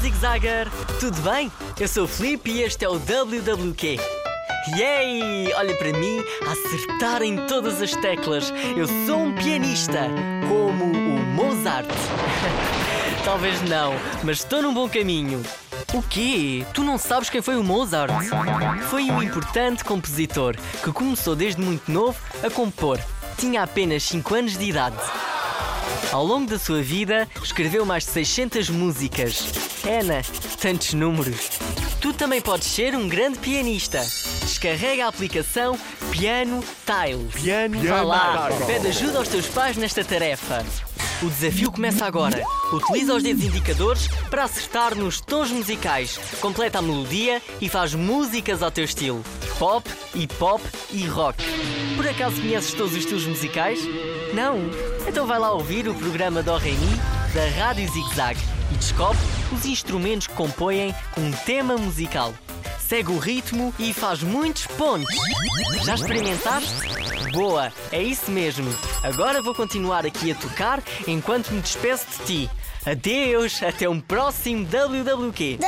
Zigzagger! Tudo bem? Eu sou o Felipe e este é o WWQ. Yay! Olha para mim, acertar em todas as teclas. Eu sou um pianista, como o Mozart. Talvez não, mas estou num bom caminho. O quê? Tu não sabes quem foi o Mozart? Foi um importante compositor que começou desde muito novo a compor. Tinha apenas 5 anos de idade. Ao longo da sua vida, escreveu mais de 600 músicas. Ana, tantos números. Tu também podes ser um grande pianista. Descarrega a aplicação Piano Tiles. Piano Vá lá, Tiles. pede ajuda aos teus pais nesta tarefa. O desafio começa agora. Utiliza os dedos indicadores para acertar nos tons musicais. Completa a melodia e faz músicas ao teu estilo. Pop, hip hop e rock. Por acaso conheces todos os estilos musicais? Não? Então vai lá ouvir o programa do Remi da Rádio Zig Zag e descobre os instrumentos que compõem um tema musical. Segue o ritmo e faz muitos pontos. Já experimentaste? Boa, é isso mesmo. Agora vou continuar aqui a tocar enquanto me despeço de ti. Adeus, até um próximo WWQ.